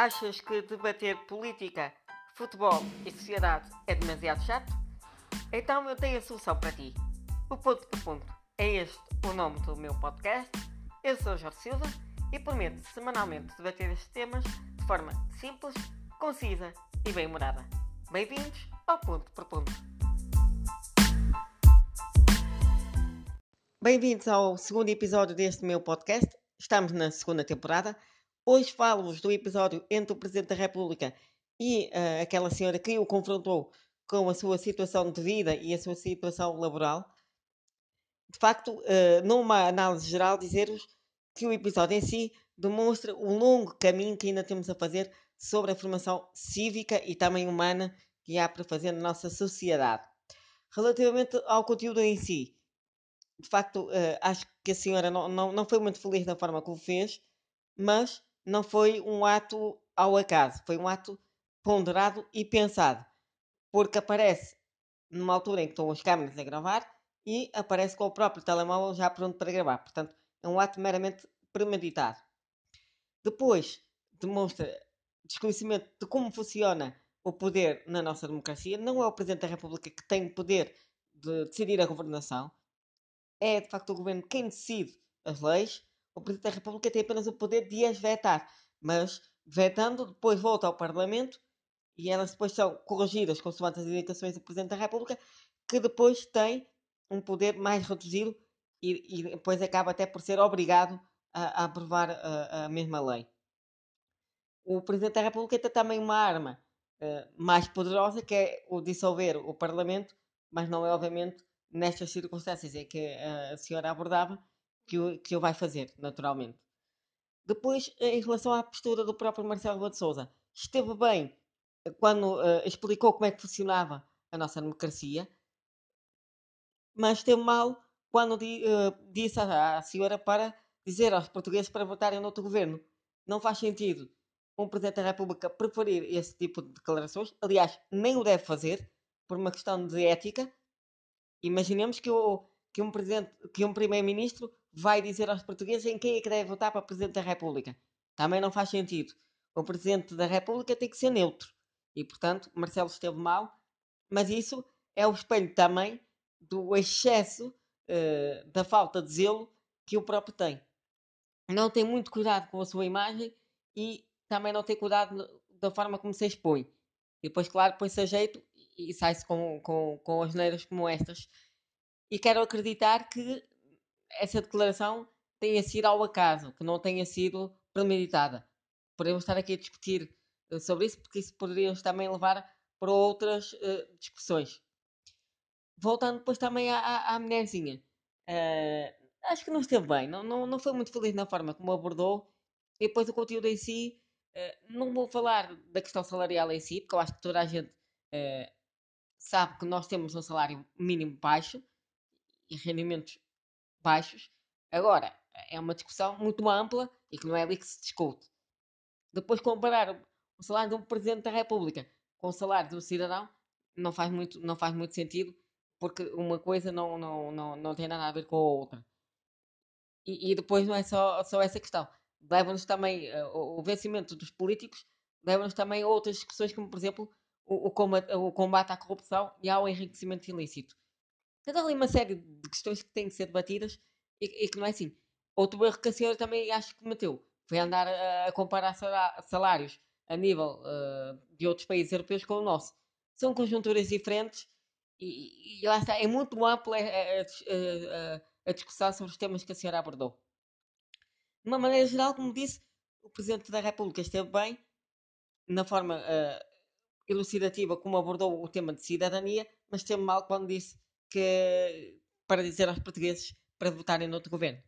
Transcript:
Achas que debater política, futebol e sociedade é demasiado chato? Então eu tenho a solução para ti. O Ponto por Ponto é este o nome do meu podcast. Eu sou Jorge Silva e prometo semanalmente debater estes temas de forma simples, concisa e bem-humorada. Bem-vindos ao Ponto por Ponto. Bem-vindos ao segundo episódio deste meu podcast. Estamos na segunda temporada. Hoje falo-vos do episódio entre o Presidente da República e uh, aquela senhora que o confrontou com a sua situação de vida e a sua situação laboral. De facto, uh, numa análise geral, dizer-vos que o episódio em si demonstra o longo caminho que ainda temos a fazer sobre a formação cívica e também humana que há para fazer na nossa sociedade. Relativamente ao conteúdo em si, de facto, uh, acho que a senhora não, não, não foi muito feliz da forma como fez, mas não foi um ato ao acaso, foi um ato ponderado e pensado, porque aparece numa altura em que estão as câmeras a gravar e aparece com o próprio telemóvel já pronto para gravar. Portanto, é um ato meramente premeditado. Depois, demonstra desconhecimento de como funciona o poder na nossa democracia. Não é o Presidente da República que tem o poder de decidir a governação. É, de facto, o Governo quem decide as leis o Presidente da República tem apenas o poder de as vetar, mas vetando, depois volta ao Parlamento e elas depois são corrigidas consoante as indicações do Presidente da República, que depois tem um poder mais reduzido e, e depois acaba até por ser obrigado a, a aprovar a, a, mesma lei. O Presidente da República tem também uma arma uh, mais poderosa, que é o dissolver o Parlamento, mas não é obviamente nestas circunstâncias em que a senhora abordava, que o, que vai fazer, naturalmente. Depois, em relação à postura do próprio Marcelo Rebelo de Sousa, esteve bem eh, quando uh, explicou como é que funcionava a nossa democracia, mas esteve mal quando di, uh, disse à, à, senhora para dizer aos portugueses para votarem no outro governo. Não faz sentido um Presidente da República preferir esse tipo de declarações. Aliás, nem o deve fazer, por uma questão de ética. Imaginemos que, o, que um, presidente, que um Primeiro-Ministro vai dizer aos portugueses em quem é que deve votar para Presidente da República. Também não faz sentido. O Presidente da República tem que ser neutro. E, portanto, Marcelo esteve mal, mas isso é o espelho também do excesso uh, da falta de zelo que o próprio tem. Não tem muito cuidado com a sua imagem e também não tem cuidado da forma como se expõe. E depois, claro, põe-se a jeito e sai-se com, com, com as neiras como estas. E quero acreditar que essa declaração tenha sido ao acaso, que não tenha sido premeditada. Podemos estar aqui a discutir uh, sobre isso, porque isso poderia também levar para outras uh, discussões. Voltando depois também à, à, à mulherzinha. Uh, acho que não esteve bem, não, não, não foi muito feliz na forma como abordou. E depois o conteúdo em si, não vou falar da questão salarial em si, porque eu acho que toda a gente sabe que nós temos um salário mínimo baixo e rendimentos baixos. Agora, é uma discussão muito ampla e que não é ali que se discute. Depois, comparar o salário de um Presidente da República com o salário de um cidadão não faz muito, não faz muito sentido, porque uma coisa não, não, não, não tem nada a ver com a outra. E, e depois não é só, só essa questão. Leva-nos também, uh, o vencimento dos políticos leva-nos também a outras discussões, como por exemplo o, o, combate, o combate à corrupção e ao enriquecimento ilícito. Então, ali uma série de questões que têm que ser debatidas e, e que não é assim. Outro erro que a senhora também acho que cometeu foi andar a, a comparar salários a nível uh, de outros países europeus com o nosso. São conjunturas diferentes e, e lá está, é muito ampla a, a, a, discussão sobre os temas que a senhora abordou. De uma maneira geral, como disse, o Presidente da República esteve bem na forma uh, elucidativa como abordou o tema de cidadania, mas esteve mal quando disse que para dizer aos portugueses para votarem no outro governo.